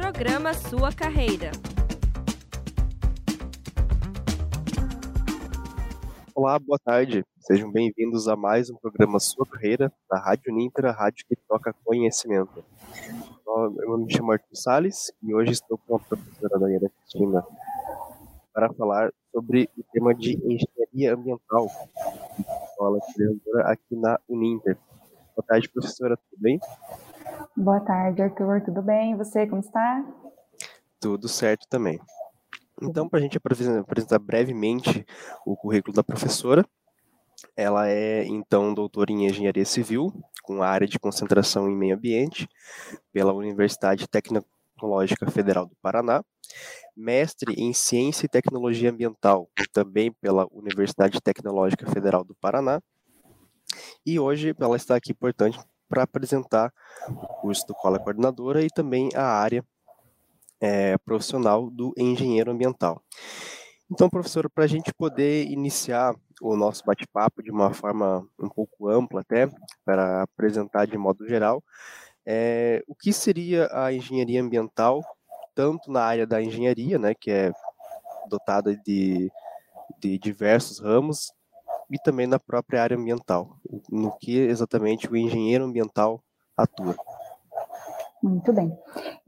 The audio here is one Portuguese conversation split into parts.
Programa Sua Carreira. Olá, boa tarde. Sejam bem-vindos a mais um programa Sua Carreira, da Rádio Ninter, a rádio que toca conhecimento. Eu me chamo Arthur Salles e hoje estou com a professora Daniela Cristina para falar sobre o tema de engenharia ambiental, escola criadora aqui na Uninter. Boa tarde, professora, tudo bem? Boa tarde, Arthur, tudo bem? E você, como está? Tudo certo também. Então, para a gente apresentar brevemente o currículo da professora, ela é, então, doutora em Engenharia Civil, com área de concentração em Meio Ambiente, pela Universidade Tecnológica Federal do Paraná, mestre em Ciência e Tecnologia Ambiental, também pela Universidade Tecnológica Federal do Paraná, e hoje ela está aqui, portanto, para apresentar o curso do Cola Coordenadora e também a área é, profissional do engenheiro ambiental. Então, professor, para a gente poder iniciar o nosso bate-papo de uma forma um pouco ampla, até, para apresentar de modo geral, é, o que seria a engenharia ambiental, tanto na área da engenharia, né, que é dotada de, de diversos ramos, e também na própria área ambiental, no que exatamente o engenheiro ambiental atua. Muito bem.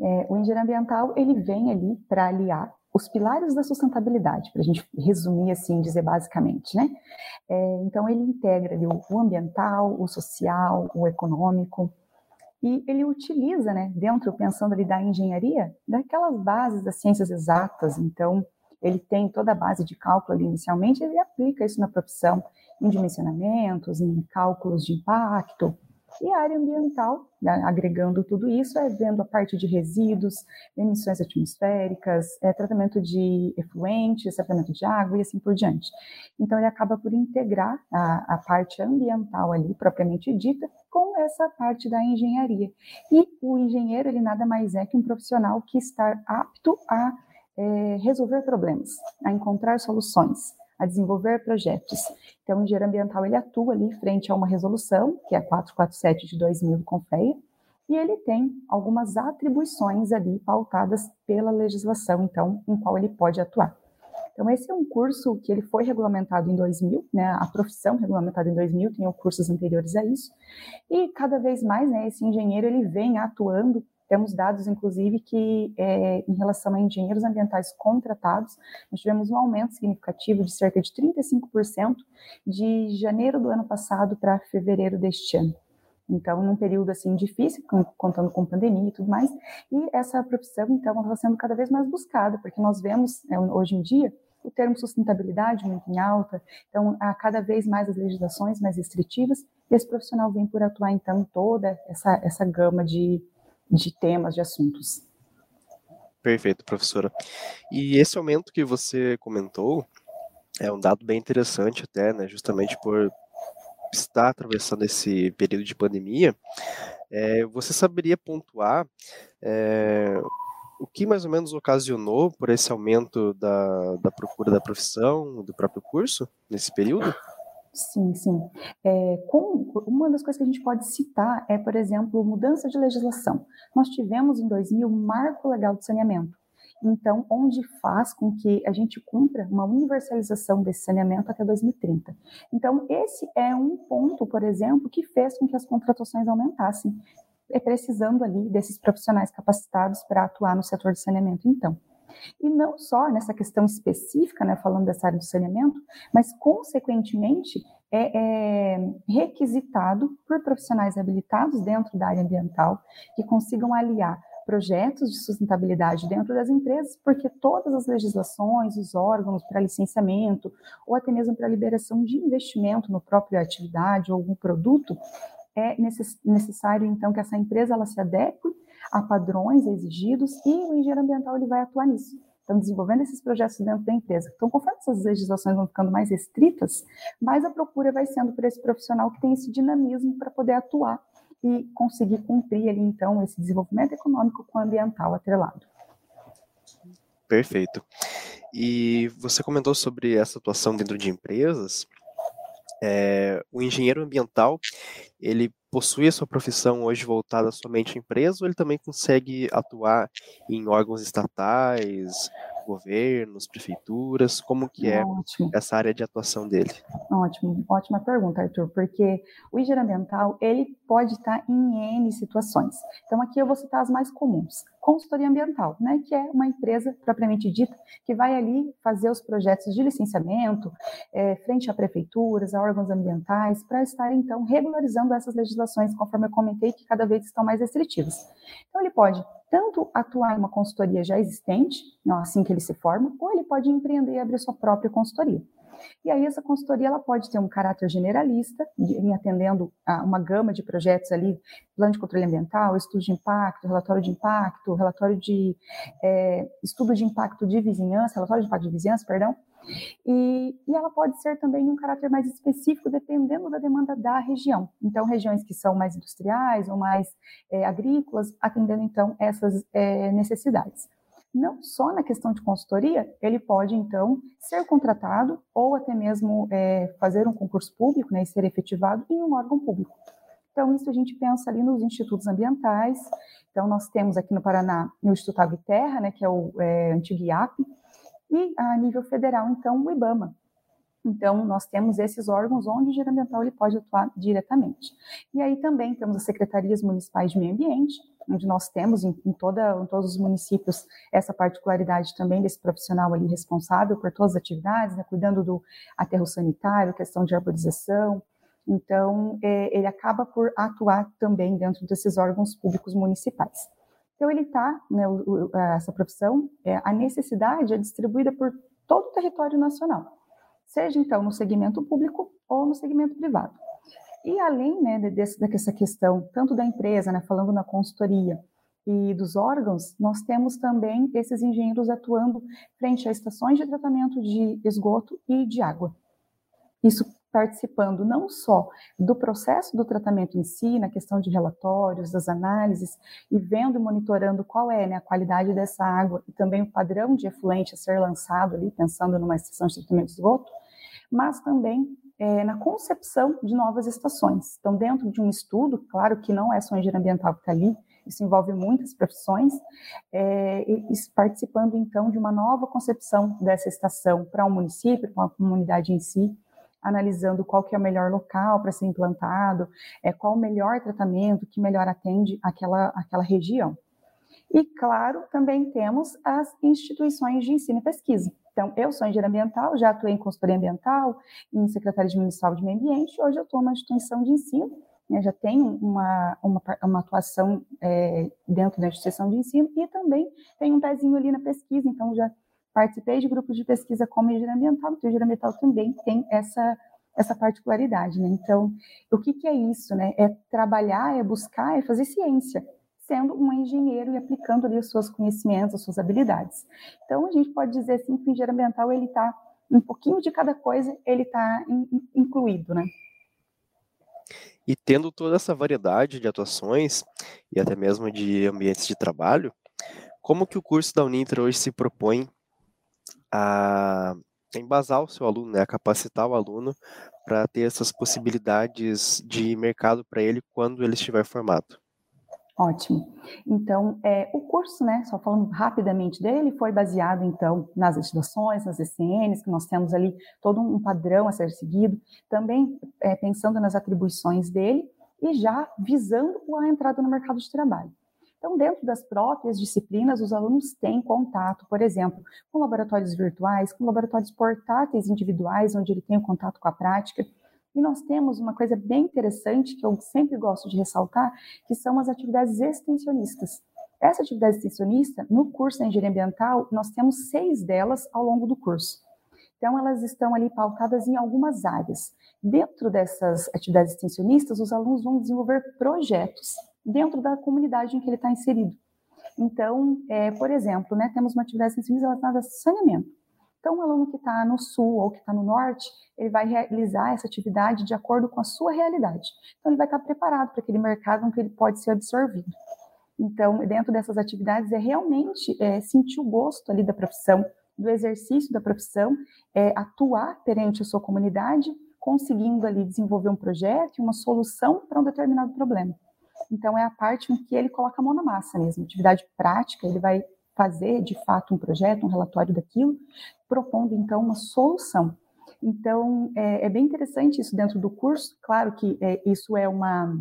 É, o engenheiro ambiental ele vem ali para aliar os pilares da sustentabilidade, para a gente resumir assim, dizer basicamente, né? É, então ele integra ali o, ambiental, o social, o econômico, e ele utiliza, né, dentro, pensando ali da engenharia, daquelas bases das ciências exatas, então ele tem toda a base de cálculo ali inicialmente, ele aplica isso na profissão, em dimensionamentos, em cálculos de impacto, e a área ambiental, né, agregando tudo isso, é vendo a parte de resíduos, emissões atmosféricas, é, tratamento de efluentes, tratamento de água e assim por diante. Então, ele acaba por integrar a, a parte ambiental ali, propriamente dita, com essa parte da engenharia. E o engenheiro, ele nada mais é que um profissional que está apto a é, resolver problemas, a encontrar soluções a desenvolver projetos. Então, o engenheiro ambiental ele atua ali frente a uma resolução, que é a 447 de 2000 do CONFEA, e ele tem algumas atribuições ali pautadas pela legislação, então, em qual ele pode atuar. Então, esse é um curso que ele foi regulamentado em 2000, né, a profissão regulamentada em 2000, tem cursos anteriores a isso, e cada vez mais, né, esse engenheiro, ele vem atuando temos dados, inclusive, que é, em relação a engenheiros ambientais contratados, nós tivemos um aumento significativo de cerca de 35% de janeiro do ano passado para fevereiro deste ano. Então, num período assim difícil, contando com pandemia e tudo mais, e essa profissão, então, está sendo cada vez mais buscada, porque nós vemos né, hoje em dia o termo sustentabilidade muito em alta, então há cada vez mais as legislações mais restritivas, e esse profissional vem por atuar, então, toda essa, essa gama de, de temas, de assuntos. Perfeito, professora. E esse aumento que você comentou é um dado bem interessante até, né, justamente por estar atravessando esse período de pandemia, é, você saberia pontuar é, o que mais ou menos ocasionou por esse aumento da, da procura da profissão, do próprio curso, nesse período? Sim, sim. É, com, uma das coisas que a gente pode citar é, por exemplo, mudança de legislação. Nós tivemos em 2000 um marco legal de saneamento. Então, onde faz com que a gente cumpra uma universalização desse saneamento até 2030. Então, esse é um ponto, por exemplo, que fez com que as contratações aumentassem, é precisando ali desses profissionais capacitados para atuar no setor de saneamento. Então, e não só nessa questão específica, né, falando dessa área do saneamento, mas, consequentemente, é, é, requisitado por profissionais habilitados dentro da área ambiental que consigam aliar projetos de sustentabilidade dentro das empresas, porque todas as legislações, os órgãos para licenciamento ou até mesmo para liberação de investimento no próprio atividade ou algum produto, é necessário então que essa empresa ela se adeque a padrões exigidos e o engenheiro ambiental ele vai atuar nisso. Então, desenvolvendo esses projetos dentro da empresa. Então, conforme essas legislações vão ficando mais restritas, mais a procura vai sendo por esse profissional que tem esse dinamismo para poder atuar e conseguir cumprir ali, então, esse desenvolvimento econômico com o ambiental atrelado. Perfeito. E você comentou sobre essa atuação dentro de empresas. É, o engenheiro ambiental, ele possui a sua profissão hoje voltada somente à empresa ou ele também consegue atuar em órgãos estatais, governos, prefeituras? Como que é Ótimo. essa área de atuação dele? Ótimo, ótima pergunta, Arthur, porque o engenheiro ambiental, ele pode estar em N situações. Então, aqui eu vou citar as mais comuns. Consultoria ambiental, né, que é uma empresa propriamente dita que vai ali fazer os projetos de licenciamento é, frente a prefeituras, a órgãos ambientais, para estar, então, regularizando essas legislações, conforme eu comentei, que cada vez estão mais restritivas. Então, ele pode tanto atuar em uma consultoria já existente, assim que ele se forma, ou ele pode empreender e abrir sua própria consultoria. E aí essa consultoria ela pode ter um caráter generalista, em atendendo a uma gama de projetos ali, plano de controle ambiental, estudo de impacto, relatório de impacto, relatório de é, estudo de impacto de vizinhança, relatório de impacto de vizinhança, perdão, e, e, ela pode ser também um caráter mais específico, dependendo da demanda da região. Então, regiões que são mais industriais ou mais é, agrícolas, atendendo então essas é, necessidades. Não só na questão de consultoria, ele pode então ser contratado ou até mesmo é, fazer um concurso público né, e ser efetivado em um órgão público. Então, isso a gente pensa ali nos institutos ambientais. Então, nós temos aqui no Paraná o Instituto Água e Terra, né, que é o é, antigo IAP, e a nível federal, então, o IBAMA. Então, nós temos esses órgãos onde o engenheiro ambiental ele pode atuar diretamente. E aí também temos as secretarias municipais de meio ambiente, onde nós temos em, em, toda, em todos os municípios essa particularidade também desse profissional ali responsável por todas as atividades, né, cuidando do aterro sanitário, questão de arborização. Então, é, ele acaba por atuar também dentro desses órgãos públicos municipais. Então, ele está, né, essa profissão, é, a necessidade é distribuída por todo o território nacional, seja então no segmento público ou no segmento privado. E além né, dessa questão, tanto da empresa, né, falando na consultoria, e dos órgãos, nós temos também esses engenheiros atuando frente a estações de tratamento de esgoto e de água. Isso participando não só do processo do tratamento em si, na questão de relatórios, das análises, e vendo e monitorando qual é né, a qualidade dessa água e também o padrão de efluente a ser lançado ali, pensando numa estação de tratamento de esgoto, mas também é, na concepção de novas estações. Então, dentro de um estudo, claro que não é só engenharia ambiental que está ali, isso envolve muitas profissões, é, participando então de uma nova concepção dessa estação para um município, para uma comunidade em si, analisando qual que é o melhor local para ser implantado, é, qual o melhor tratamento que melhor atende aquela, aquela região. E, claro, também temos as instituições de ensino e pesquisa. Então, eu sou engenheira ambiental, já atuei em consultoria ambiental, em secretaria de municipal de meio ambiente, hoje eu estou numa instituição de ensino, né, já tenho uma, uma, uma atuação é, dentro da instituição de ensino e também tenho um pezinho ali na pesquisa, então já participei de grupos de pesquisa como engenharia ambiental, porque engenharia ambiental também tem essa essa particularidade, né? Então, o que, que é isso, né? É trabalhar, é buscar, é fazer ciência, sendo um engenheiro e aplicando ali os seus conhecimentos, as suas habilidades. Então, a gente pode dizer assim que o engenheiro ambiental ele está um pouquinho de cada coisa, ele está in, incluído, né? E tendo toda essa variedade de atuações e até mesmo de ambientes de trabalho, como que o curso da Uninter hoje se propõe a embasar o seu aluno, né, a capacitar o aluno para ter essas possibilidades de mercado para ele quando ele estiver formado. Ótimo. Então, é, o curso, né, só falando rapidamente dele, foi baseado, então, nas legislações, nas ECNs, que nós temos ali todo um padrão a ser seguido, também é, pensando nas atribuições dele e já visando a entrada no mercado de trabalho. Então, dentro das próprias disciplinas, os alunos têm contato, por exemplo, com laboratórios virtuais, com laboratórios portáteis individuais, onde ele tem o contato com a prática. E nós temos uma coisa bem interessante que eu sempre gosto de ressaltar, que são as atividades extensionistas. Essa atividade extensionista, no curso de Engenharia Ambiental, nós temos seis delas ao longo do curso. Então, elas estão ali pautadas em algumas áreas. Dentro dessas atividades extensionistas, os alunos vão desenvolver projetos dentro da comunidade em que ele está inserido. Então, é, por exemplo, né, temos uma atividade científica relacionada a saneamento. Então, um aluno que está no sul ou que está no norte, ele vai realizar essa atividade de acordo com a sua realidade. Então, ele vai estar tá preparado para aquele mercado em que ele pode ser absorvido. Então, dentro dessas atividades, é realmente é, sentir o gosto ali da profissão, do exercício da profissão, é, atuar perante a sua comunidade conseguindo ali desenvolver um projeto uma solução para um determinado problema. Então, é a parte em que ele coloca a mão na massa mesmo, atividade prática, ele vai fazer de fato um projeto, um relatório daquilo, propondo então uma solução. Então, é, é bem interessante isso dentro do curso. Claro que é, isso é uma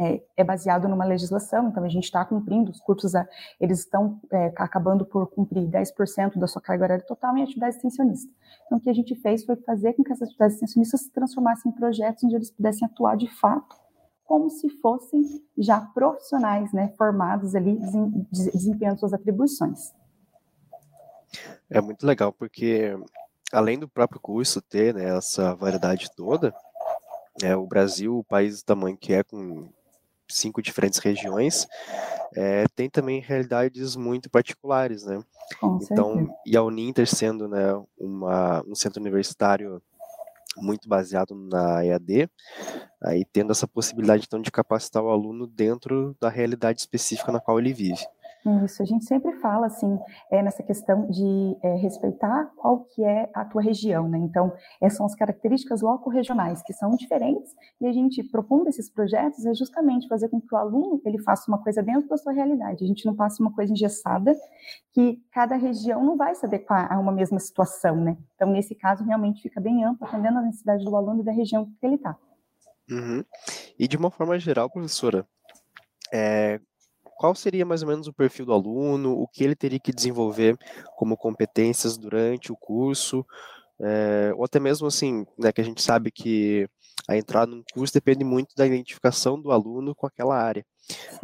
é, é, baseado numa legislação, então a gente está cumprindo, os cursos, eles estão é, acabando por cumprir 10% da sua carga horária total em atividade extensionista. Então, o que a gente fez foi fazer com que essas atividades extensionistas se transformassem em projetos onde eles pudessem atuar de fato como se fossem já profissionais, né, formados ali, desempenhando suas atribuições. É muito legal, porque além do próprio curso ter né, essa variedade toda, é, o Brasil, o país do tamanho que é, com cinco diferentes regiões, é, tem também realidades muito particulares, né? Com então, certeza. e a Uninter sendo né, uma, um centro universitário muito baseado na EAD, aí tendo essa possibilidade então de capacitar o aluno dentro da realidade específica na qual ele vive. Isso, a gente sempre fala assim, é, nessa questão de é, respeitar qual que é a tua região, né? Então, essas são as características loco-regionais, que são diferentes, e a gente, propondo esses projetos, é justamente fazer com que o aluno, ele faça uma coisa dentro da sua realidade, a gente não passe uma coisa engessada, que cada região não vai se adequar a uma mesma situação, né? Então, nesse caso, realmente fica bem amplo, atendendo a necessidade do aluno e da região que ele está. Uhum. E de uma forma geral, professora, é, qual seria mais ou menos o perfil do aluno, o que ele teria que desenvolver como competências durante o curso, é, ou até mesmo assim, né, que a gente sabe que a entrada num curso depende muito da identificação do aluno com aquela área.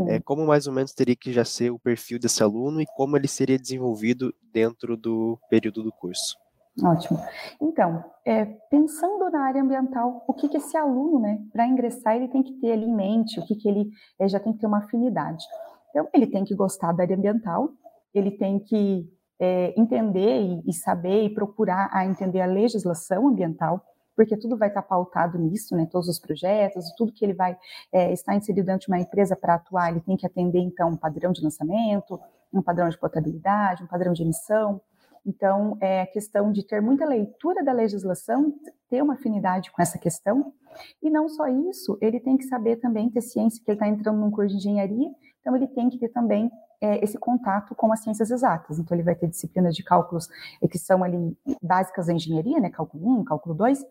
É, como mais ou menos teria que já ser o perfil desse aluno e como ele seria desenvolvido dentro do período do curso? Ótimo. Então, é, pensando na área ambiental, o que, que esse aluno, né, para ingressar, ele tem que ter ali em mente, o que, que ele é, já tem que ter uma afinidade. Então, ele tem que gostar da área ambiental, ele tem que é, entender e, e, saber e procurar a entender a legislação ambiental, porque tudo vai estar pautado nisso, né? Todos os projetos, tudo que ele vai é, estar inserido dentro de uma empresa para atuar, ele tem que atender então um padrão de lançamento, um padrão de potabilidade, um padrão de emissão. Então, é a questão de ter muita leitura da legislação, ter uma afinidade com essa questão. E não só isso, ele tem que saber também ter ciência, que ele está entrando num curso de engenharia, então, ele tem que ter também é, esse contato com as ciências exatas. Então, ele vai ter disciplinas de cálculos que são ali básicas da engenharia, né, cálculo 1, cálculo 2,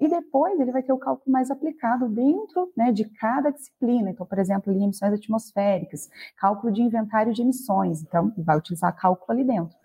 e depois ele vai ter o cálculo mais aplicado dentro né, de cada disciplina. Então, por exemplo, ali, emissões atmosféricas, cálculo de inventário de emissões. Então, vai utilizar cálculo ali dentro.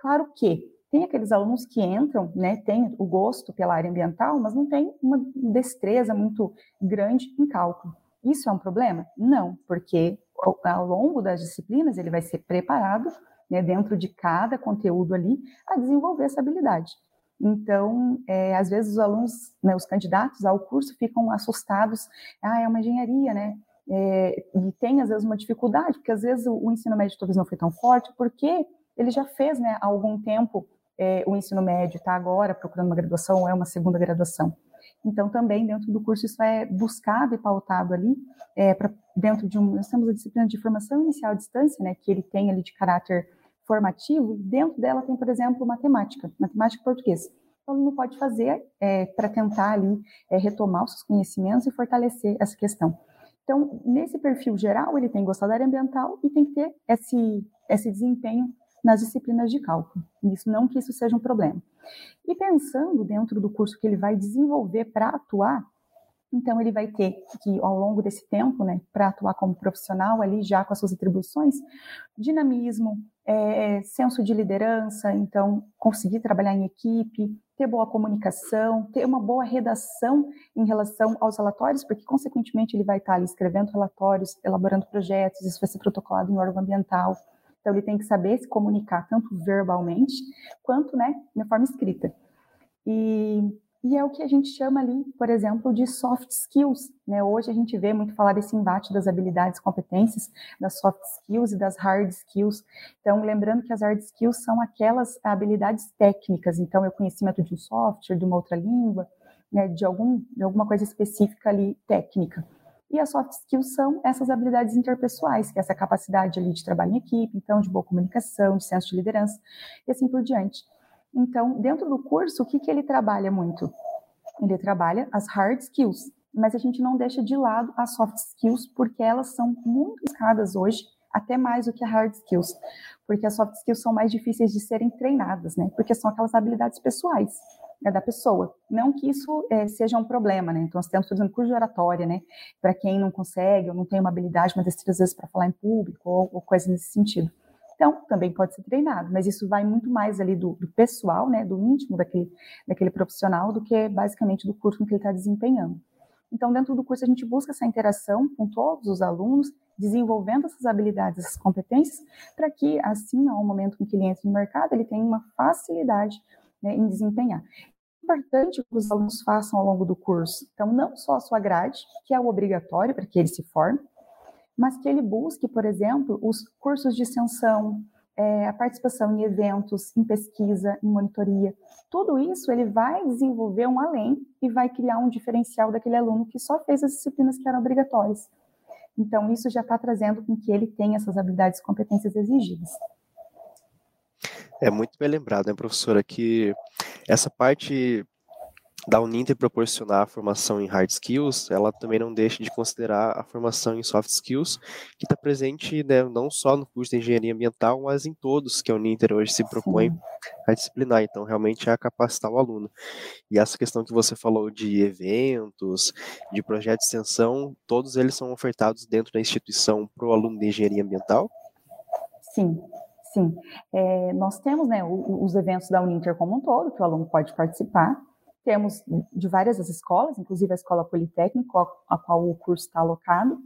Claro que tem aqueles alunos que entram, né, têm o gosto pela área ambiental, mas não tem uma destreza muito grande em cálculo. Isso é um problema? Não, porque ao longo das disciplinas, ele vai ser preparado, né, dentro de cada conteúdo ali, a desenvolver essa habilidade. Então, é, às vezes os alunos, né, os candidatos ao curso ficam assustados, ah, é uma engenharia, né? É, e tem às vezes uma dificuldade, porque às vezes o, o, ensino médio talvez não foi tão forte, porque ele já fez, né, há algum tempo é, o ensino médio, está agora procurando uma graduação ou é uma segunda graduação. Então, também dentro do curso isso é buscado e pautado ali, é, pra, dentro de um, nós temos a disciplina de formação inicial à distância, né, que ele tem ali de caráter formativo, e dentro dela tem, por exemplo, matemática, matemática e português. Então, o aluno pode fazer é, para tentar ali é, retomar os seus conhecimentos e fortalecer essa questão. Então, nesse perfil geral, ele tem que gostar da área ambiental e tem que ter esse, esse desempenho nas disciplinas de cálculo. Isso não que isso seja um problema. E pensando dentro do curso que ele vai desenvolver para atuar, então ele vai ter que ao longo desse tempo, né, para atuar como profissional ali já com as suas atribuições, dinamismo, é, senso de liderança, então conseguir trabalhar em equipe, ter boa comunicação, ter uma boa redação em relação aos relatórios, porque consequentemente ele vai estar ali escrevendo relatórios, elaborando projetos, isso vai ser protocolado em órgão ambiental. Então, ele tem que saber se comunicar tanto verbalmente quanto, né, na forma escrita. E, e é o que a gente chama ali, por exemplo, de soft skills. Né? Hoje a gente vê muito falar desse embate das habilidades e competências, das soft skills e das hard skills. Então, lembrando que as hard skills são aquelas habilidades técnicas. Então, é o conhecimento de um software, de uma outra língua, né, de, algum, de alguma coisa específica ali técnica. E as soft skills são essas habilidades interpessoais, que é essa capacidade ali de trabalho em equipe, então de boa comunicação, de senso de liderança e assim por diante. Então, dentro do curso, o que, que ele trabalha muito? ele trabalha as hard skills, mas a gente não deixa de lado as soft skills porque elas são muito escadas hoje, até mais do que as hard skills, porque as soft skills são mais difíceis de serem treinadas, né? Porque são aquelas habilidades pessoais né, da pessoa. Não que isso é, seja um problema, né? Então, nós temos, por exemplo, curso de oratória, né? Para quem não consegue ou não tem uma habilidade, uma destreza, às vezes, para falar em público ou, ou coisa nesse sentido. Então, também pode ser treinado, mas isso vai muito mais ali do, do pessoal, né, do íntimo daquele, daquele profissional, do que basicamente do curso que ele está desempenhando. Então, dentro do curso, a gente busca essa interação com todos os alunos, desenvolvendo essas habilidades, essas competências, para que, assim, ao momento em que ele entra no mercado, ele tenha uma facilidade né, em desempenhar. Importante que os alunos façam ao longo do curso. Então, não só a sua grade, que é o obrigatório para que ele se forme, mas que ele busque, por exemplo, os cursos de extensão, é, a participação em eventos, em pesquisa, em monitoria. Tudo isso ele vai desenvolver um além e vai criar um diferencial daquele aluno que só fez as disciplinas que eram obrigatórias. Então, isso já está trazendo com que ele tenha essas habilidades e competências exigidas. É muito bem lembrado, né, professora, que essa parte da Uninter proporcionar a formação em hard skills, ela também não deixa de considerar a formação em soft skills, que está presente né, não só no curso de engenharia ambiental, mas em todos que a Uninter hoje se propõe a disciplinar. Então, realmente é a capacitar o aluno. E essa questão que você falou de eventos, de projetos de extensão, todos eles são ofertados dentro da instituição para o aluno de engenharia ambiental? Sim, Sim, é, nós temos né, os eventos da Uninter como um todo, que o aluno pode participar, temos de várias das escolas, inclusive a Escola Politécnica, a qual o curso está alocado,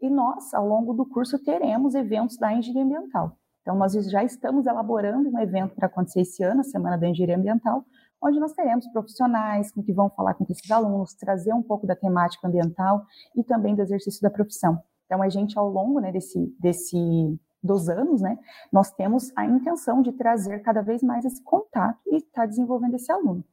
e nós, ao longo do curso, teremos eventos da engenharia ambiental. Então, nós já estamos elaborando um evento para acontecer esse ano, a Semana da Engenharia Ambiental, onde nós teremos profissionais que vão falar com esses alunos, trazer um pouco da temática ambiental e também do exercício da profissão. Então, a gente, ao longo né, desse, desse, dos anos, né, nós temos a intenção de trazer cada vez mais esse contato e estar tá desenvolvendo esse aluno.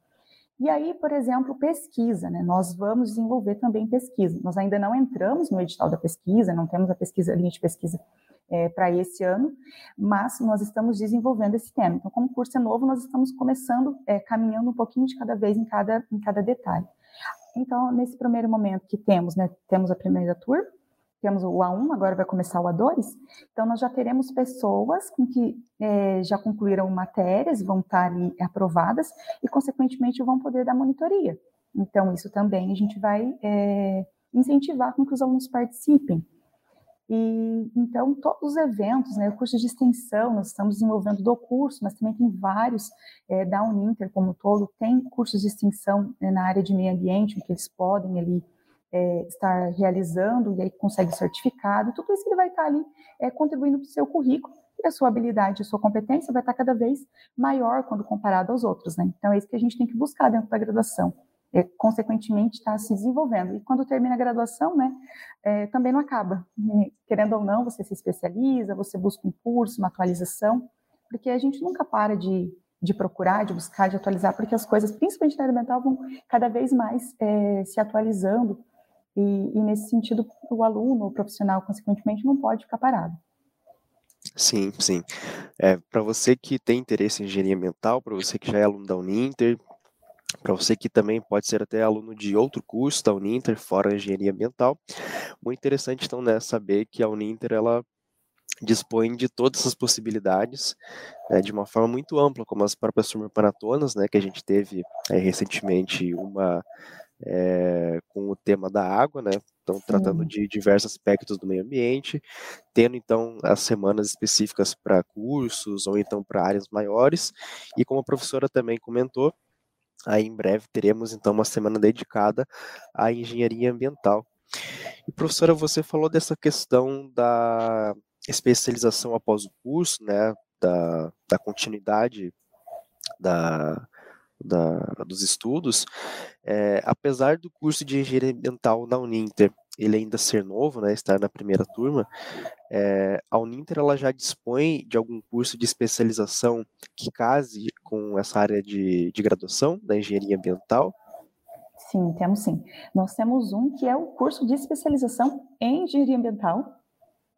E aí, por exemplo, pesquisa, né? Nós vamos desenvolver também pesquisa. Nós ainda não entramos no edital da pesquisa, não temos a pesquisa, a linha de pesquisa é, para esse ano, mas nós estamos desenvolvendo esse tema. Então, como o curso é novo, nós estamos começando, é, caminhando um pouquinho de cada vez em cada, em cada detalhe. Então, nesse primeiro momento que temos, né, temos a primeira tour, temos o A1, agora vai começar o A2, então nós já teremos pessoas com que é, já concluíram matérias, vão estar ali aprovadas e, consequentemente, vão poder dar monitoria. Então, isso também a gente vai é, incentivar com que os alunos participem. E, então, todos os eventos, né, o curso de extensão, nós estamos desenvolvendo do curso, mas também tem vários, é, da Uninter como um todo, tem cursos de extensão né, na área de meio ambiente, que eles podem ali é, estar realizando, e aí consegue certificado, tudo isso ele vai estar ali é, contribuindo para o seu currículo, e a sua habilidade, a sua competência vai estar cada vez maior quando comparado aos outros, né? Então é isso que a gente tem que buscar dentro da graduação. É, consequentemente está se desenvolvendo. E quando termina a graduação, né, é, também não acaba. Querendo ou não, você se especializa, você busca um curso, uma atualização, porque a gente nunca para de, de procurar, de buscar, de atualizar, porque as coisas, principalmente na área mental, vão cada vez mais é, se atualizando, e, e nesse sentido, o aluno, o profissional, consequentemente, não pode ficar parado. Sim, sim. É, para você que tem interesse em engenharia ambiental, para você que já é aluno da Uninter, para você que também pode ser até aluno de outro curso da Uninter, fora engenharia ambiental, muito interessante então né, saber que a Uninter ela dispõe de todas as possibilidades né, de uma forma muito ampla, como as próprias turmas né, que a gente teve é, recentemente uma é, com o tema da água, né? Então, tratando de diversos aspectos do meio ambiente, tendo então as semanas específicas para cursos ou então para áreas maiores. E como a professora também comentou, aí em breve teremos então uma semana dedicada à engenharia ambiental. E professora, você falou dessa questão da especialização após o curso, né? Da, da continuidade da, da, dos estudos, é, apesar do curso de engenharia ambiental na Uninter ele ainda ser novo, né, estar na primeira turma, é, a Uninter ela já dispõe de algum curso de especialização que case com essa área de, de graduação da engenharia ambiental? Sim, temos sim. Nós temos um que é o curso de especialização em engenharia ambiental,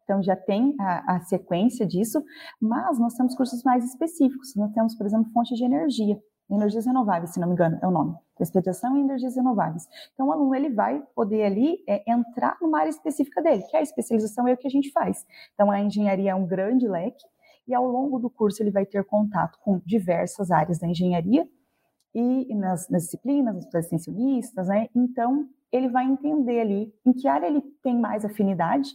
então já tem a, a, sequência disso, mas nós temos cursos mais específicos. Nós temos, por exemplo, fonte de energia. Energias renováveis, se não me engano, é o nome. Especialização em energias renováveis. Então, o aluno ele vai poder ali é, entrar numa área específica dele, que é a especialização é o que a gente faz. Então, a engenharia é um grande leque e ao longo do curso ele vai ter contato com diversas áreas da engenharia e nas, nas disciplinas, nas extensionistas, né? Então, ele vai entender ali em que área ele tem mais afinidade,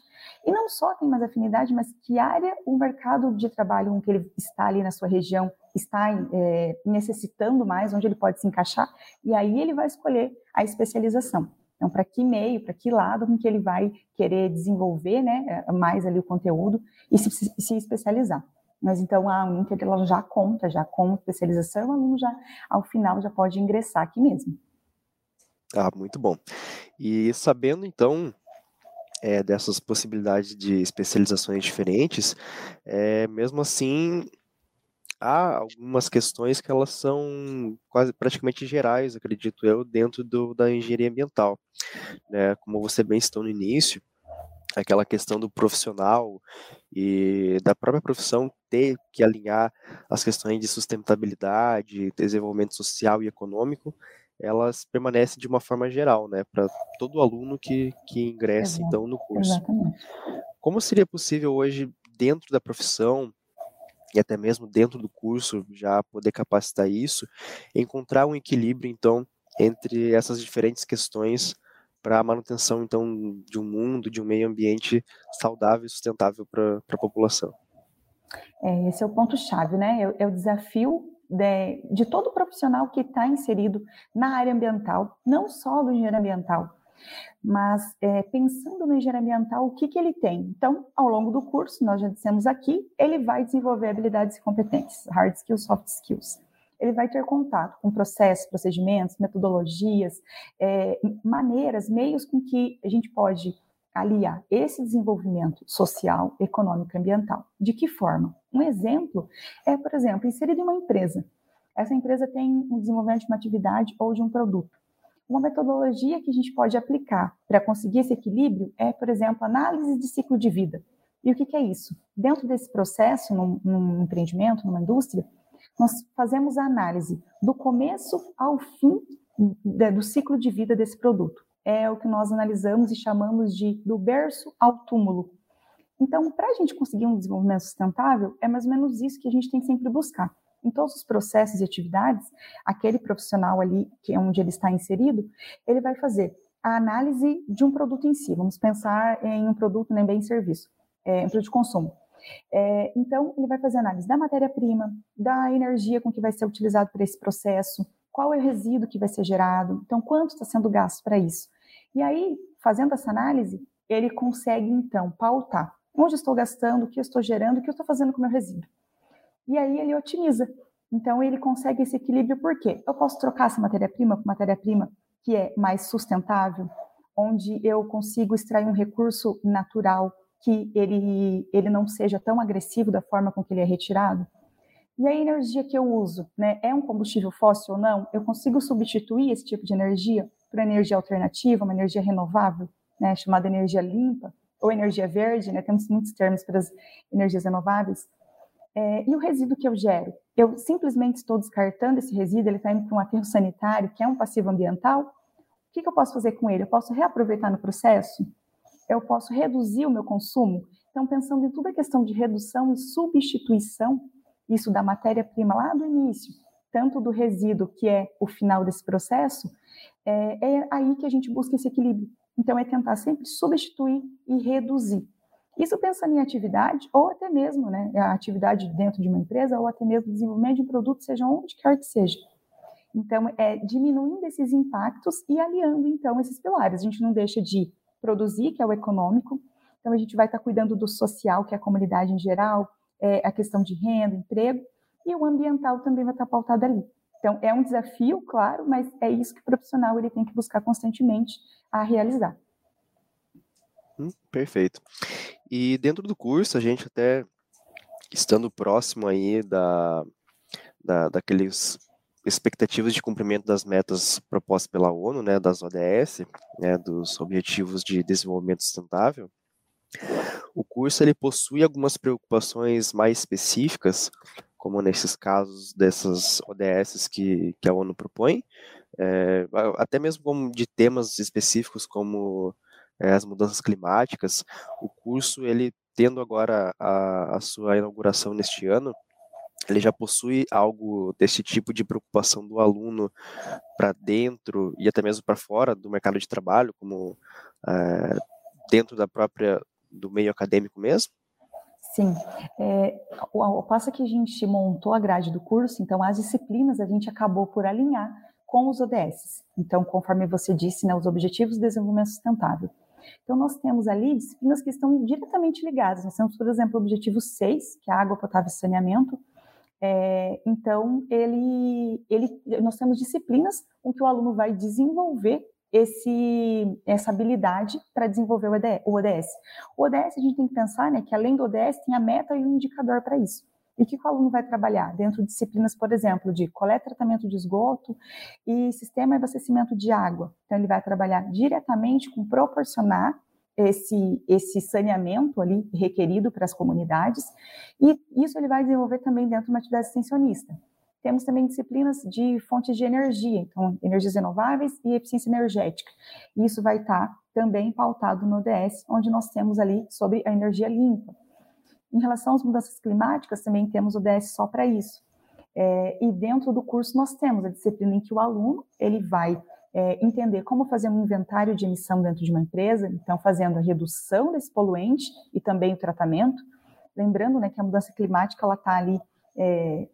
e não só tem mais afinidade, mas que área o mercado de trabalho em que ele está ali na sua região está é, necessitando mais, onde ele pode se encaixar, e aí ele vai escolher a especialização. Então, para que meio, para que lado com que ele vai querer desenvolver né, mais ali o conteúdo e se, se especializar. Mas então a Uninter ela já conta, já com especialização, o aluno já, ao final, já pode ingressar aqui mesmo. Ah, muito bom. E sabendo então é, dessas possibilidades de especializações diferentes, é, mesmo assim há algumas questões que elas são quase praticamente gerais, acredito eu, dentro do, da engenharia ambiental. Né? Como você bem citou no início, aquela questão do profissional e da própria profissão ter que alinhar as questões de sustentabilidade, desenvolvimento social e econômico, elas permanecem de uma forma geral, né, para todo aluno que, que ingressa Exato. então no curso. Exatamente. Como seria possível hoje dentro da profissão e até mesmo dentro do curso já poder capacitar isso, encontrar um equilíbrio então entre essas diferentes questões para a manutenção então de um mundo, de um meio ambiente saudável e sustentável para a população. É, esse é o ponto chave, né? É, é o desafio de, de todo profissional que está inserido na área ambiental, não só do engenheiro ambiental, mas é, pensando no engenheiro ambiental, o que, que ele tem? Então, ao longo do curso, nós já dissemos aqui, ele vai desenvolver habilidades e competências, hard skills, soft skills. Ele vai ter contato com processos, procedimentos, metodologias, é, maneiras, meios com que a gente pode aliar esse desenvolvimento social, econômico e ambiental. De que forma? Um exemplo é, por exemplo, inserido em uma empresa. Essa empresa tem um desenvolvimento de uma atividade ou de um produto. Uma metodologia que a gente pode aplicar para conseguir esse equilíbrio é, por exemplo, análise de ciclo de vida. E o que, que é isso? Dentro desse processo, num, num empreendimento, numa indústria, nós fazemos a análise do começo ao fim do ciclo de vida desse produto é o que nós analisamos e chamamos de do berço ao túmulo. Então, para a gente conseguir um desenvolvimento sustentável, é mais ou menos isso que a gente tem que sempre buscar. Em todos os processos e atividades, aquele profissional ali, que é onde ele está inserido, ele vai fazer a análise de um produto em si. Vamos pensar em um produto, nem bem serviço, é, um produto de consumo. É, então, ele vai fazer análise da matéria-prima, da energia com que vai ser utilizado para esse processo, qual é o resíduo que vai ser gerado, então quanto está sendo gasto para isso. E aí, fazendo essa análise, ele consegue então pautar onde estou gastando, o que estou gerando, o que estou fazendo com o meu resíduo. E aí ele otimiza. Então ele consegue esse equilíbrio porque eu posso trocar essa matéria-prima por matéria-prima que é mais sustentável, onde eu consigo extrair um recurso natural que ele, ele não seja tão agressivo da forma com que ele é retirado. E a energia que eu uso, né, é um combustível fóssil ou não? Eu consigo substituir esse tipo de energia por energia alternativa, uma energia renovável, né, chamada energia limpa, ou energia verde, né, temos muitos termos para as energias renováveis. É, e o resíduo que eu gero? Eu simplesmente estou descartando esse resíduo, ele está indo para um aterro sanitário, que é um passivo ambiental. O que, que eu posso fazer com ele? Eu posso reaproveitar no processo? Eu posso reduzir o meu consumo? Então, pensando em toda a questão de redução e substituição, isso da matéria-prima lá do início, tanto do resíduo, que é o final desse processo, é, é aí que a gente busca esse equilíbrio. Então, é tentar sempre substituir e reduzir. Isso pensando em atividade, ou até mesmo né, a atividade dentro de uma empresa, ou até mesmo desenvolvimento de um produto, seja onde quer que seja. Então, é diminuindo esses impactos e aliando, então, esses pilares. A gente não deixa de produzir, que é o econômico, então a gente vai estar cuidando do social, que é a comunidade em geral, é, a questão de renda, emprego, e o ambiental também vai estar pautado ali. Então, é um desafio, claro, mas é isso que o profissional ele tem que buscar constantemente a realizar. Hum, perfeito. E dentro do curso, a gente até estando próximo aí da, da daqueles expectativas de cumprimento das metas propostas pela ONU, né, das ODS, né, dos Objetivos de Desenvolvimento Sustentável, o curso ele possui algumas preocupações mais específicas como nesses casos dessas ODS que, que a ONU propõe, é, até mesmo como de temas específicos como é, as mudanças climáticas, o curso ele tendo agora a, a sua inauguração neste ano, ele já possui algo desse tipo de preocupação do aluno para dentro e até mesmo para fora do mercado de trabalho, como é, dentro da própria do meio acadêmico mesmo? Sim, é, o, passo que a gente montou a grade do curso, então as disciplinas a gente acabou por alinhar com os ODS. Então, conforme você disse, né, os Objetivos de Desenvolvimento Sustentável. Então, nós temos ali disciplinas que estão diretamente ligadas. Nós temos, por exemplo, o objetivo 6, que é água potável e saneamento. É, então, ele, ele, nós temos disciplinas em que o aluno vai desenvolver esse, essa habilidade para desenvolver o ODS. O ODS, a gente tem que pensar né, que além do ODS, tem a meta e o indicador para isso. E o que o aluno vai trabalhar? Dentro de disciplinas, por exemplo, de coleta e tratamento de esgoto e sistema de abastecimento de água. Então, ele vai trabalhar diretamente com proporcionar esse, esse saneamento ali requerido para as comunidades, e isso ele vai desenvolver também dentro de uma atividade extensionista. Temos também disciplinas de fontes de energia, então energias renováveis e eficiência energética. Isso vai estar também pautado no ODS, onde nós temos ali sobre a energia limpa. Em relação às mudanças climáticas, também temos o DS só para isso. É, e dentro do curso nós temos a disciplina em que o aluno ele vai é, entender como fazer um inventário de emissão dentro de uma empresa, então fazendo a redução desse poluente e também o tratamento. Lembrando né, que a mudança climática ela está ali é,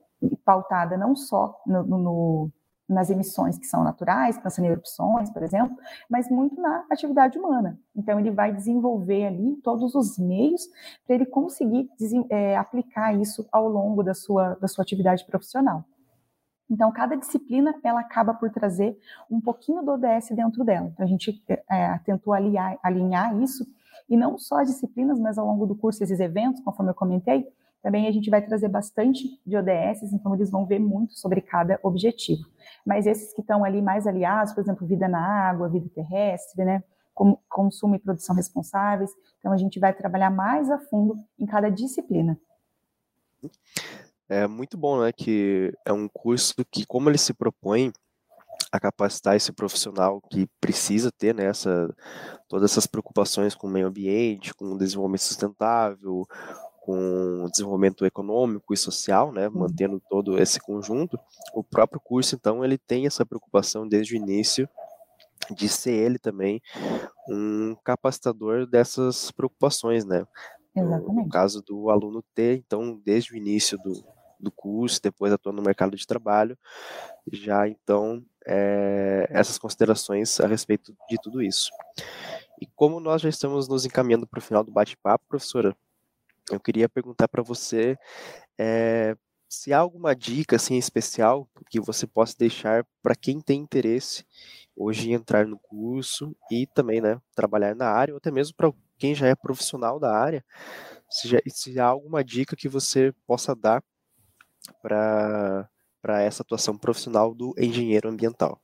pautada não só no, no nas emissões que são naturais, em erupções, por exemplo, mas muito na atividade humana. Então, ele vai desenvolver ali todos os meios para ele conseguir é, aplicar isso ao longo da sua, da sua atividade profissional. Então, cada disciplina, ela acaba por trazer um pouquinho do ODS dentro dela. Então, a gente é, tentou alinhar, alinhar isso, e não só as disciplinas, mas ao longo do curso, esses eventos, conforme eu comentei, também a gente vai trazer bastante de ODS, então eles vão ver muito sobre cada objetivo. Mas esses que estão ali mais aliados, por exemplo, vida na água, vida terrestre, né? consumo e produção responsáveis. Então a gente vai trabalhar mais a fundo em cada disciplina. É muito bom, né? Que é um curso que, como ele se propõe a capacitar esse profissional que precisa ter né, todas essas preocupações com o meio ambiente, com o desenvolvimento sustentável, com desenvolvimento econômico e social, né, mantendo todo esse conjunto, o próprio curso, então, ele tem essa preocupação desde o início de ser ele também um capacitador dessas preocupações, né? Exatamente. No caso do aluno ter, então, desde o início do, do curso, depois atuando no mercado de trabalho, já então é, essas considerações a respeito de tudo isso. E como nós já estamos nos encaminhando para o final do bate-papo, professora, eu queria perguntar para você é, se há alguma dica assim especial que você possa deixar para quem tem interesse hoje em entrar no curso e também, né, trabalhar na área, ou até mesmo para quem já é profissional da área, se, já, se há alguma dica que você possa dar para essa atuação profissional do engenheiro ambiental.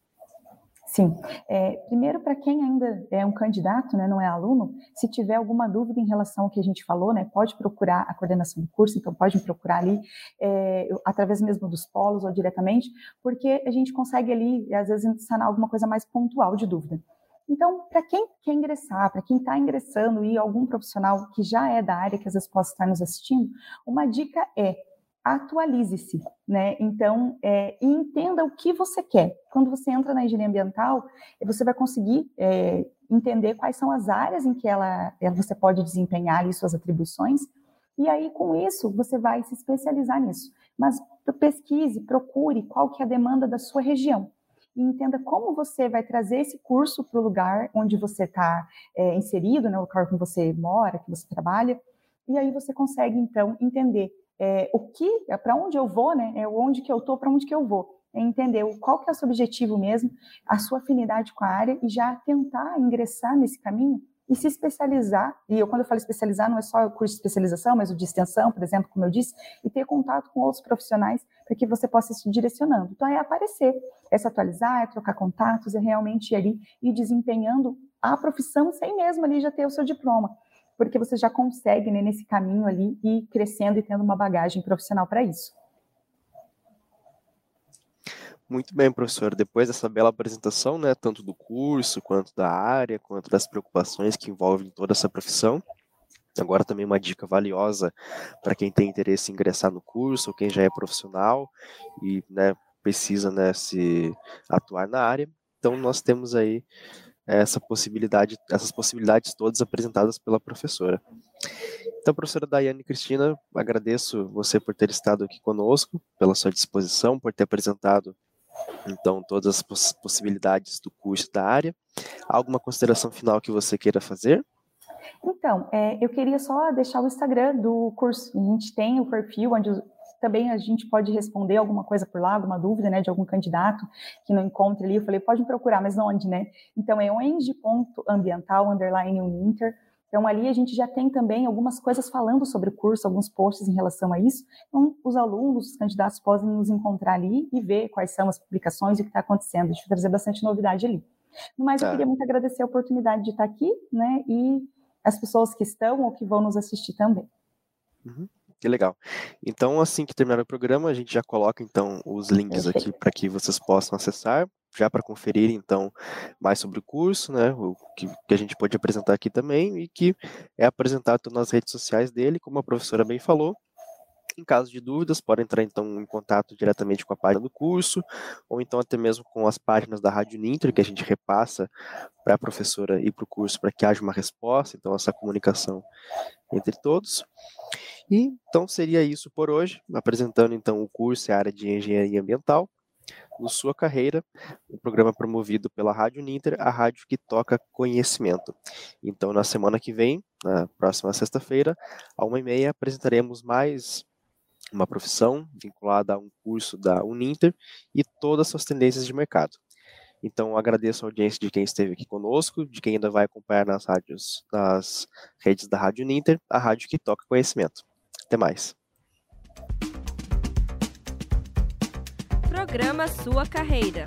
Sim. É, primeiro, para quem ainda é um candidato, né, não é aluno, se tiver alguma dúvida em relação ao que a gente falou, né, pode procurar a coordenação do curso, então pode me procurar ali, é, através mesmo dos polos ou diretamente, porque a gente consegue ali, às vezes, sanar alguma coisa mais pontual de dúvida. Então, para quem quer ingressar, para quem está ingressando e algum profissional que já é da área, que às vezes possa estar nos assistindo, uma dica é atualize-se, né? Então, é, entenda o que você quer. Quando você entra na engenharia ambiental, você vai conseguir é, entender quais são as áreas em que ela, ela você pode desempenhar ali suas atribuições, e aí, com isso, você vai se especializar nisso. Mas pesquise, procure qual que é a demanda da sua região. E entenda como você vai trazer esse curso para o lugar onde você está é, inserido, né, o lugar onde você mora, que você trabalha, e aí você consegue, então, entender é, o que, é para onde eu vou, né? É onde que eu estou, para onde que eu vou. É entender qual que é o seu objetivo mesmo, a sua afinidade com a área e já tentar ingressar nesse caminho e se especializar. E eu, quando eu falo especializar, não é só o curso de especialização, mas o de extensão, por exemplo, como eu disse, e ter contato com outros profissionais para que você possa se direcionando. Então, é aparecer, é se atualizar, é trocar contatos, é realmente ir ali e desempenhando a profissão sem mesmo ali já ter o seu diploma porque você já consegue, né, nesse caminho ali, ir crescendo e tendo uma bagagem profissional para isso. Muito bem, professor. Depois dessa bela apresentação, né, tanto do curso, quanto da área, quanto das preocupações que envolvem toda essa profissão, agora também uma dica valiosa para quem tem interesse em ingressar no curso, ou quem já é profissional e né, precisa né, se atuar na área. Então, nós temos aí essa possibilidade, essas possibilidades todas apresentadas pela professora. Então, professora Daiane Cristina, agradeço você por ter estado aqui conosco, pela sua disposição, por ter apresentado então todas as poss possibilidades do curso da área. Alguma consideração final que você queira fazer? Então, é, eu queria só deixar o Instagram do curso. A gente tem o perfil onde também a gente pode responder alguma coisa por lá, alguma dúvida, né, de algum candidato que não encontre ali. Eu falei, pode me procurar, mas onde, né? Então é onde.ambiental, underline Uninter. Então, ali a gente já tem também algumas coisas falando sobre o curso, alguns posts em relação a isso. Então, os alunos, os candidatos podem nos encontrar ali e ver quais são as publicações e o que está acontecendo. A gente vai trazer bastante novidade ali. No mais, eu tá. queria muito agradecer a oportunidade de estar aqui, né? E as pessoas que estão ou que vão nos assistir também. Uhum. Que legal. Então, assim que terminar o programa, a gente já coloca então os links aqui para que vocês possam acessar, já para conferir então mais sobre o curso, né? O que, que, a gente pode apresentar aqui também e que é apresentado nas redes sociais dele, como a professora bem falou. Em caso de dúvidas, pode entrar então em contato diretamente com a página do curso, ou então até mesmo com as páginas da Rádio Ninter, que a gente repassa para a professora e para o curso para que haja uma resposta, então essa comunicação entre todos. E então seria isso por hoje, apresentando então o curso e a área de engenharia ambiental no sua carreira, um programa promovido pela Rádio Ninter, a rádio que toca conhecimento. Então, na semana que vem, na próxima sexta-feira, à uma e meia, apresentaremos mais uma profissão vinculada a um curso da Uninter e todas as suas tendências de mercado. Então, agradeço a audiência de quem esteve aqui conosco, de quem ainda vai acompanhar nas rádios, nas redes da Rádio Uninter, a rádio que toca conhecimento. Até mais. Programa Sua Carreira.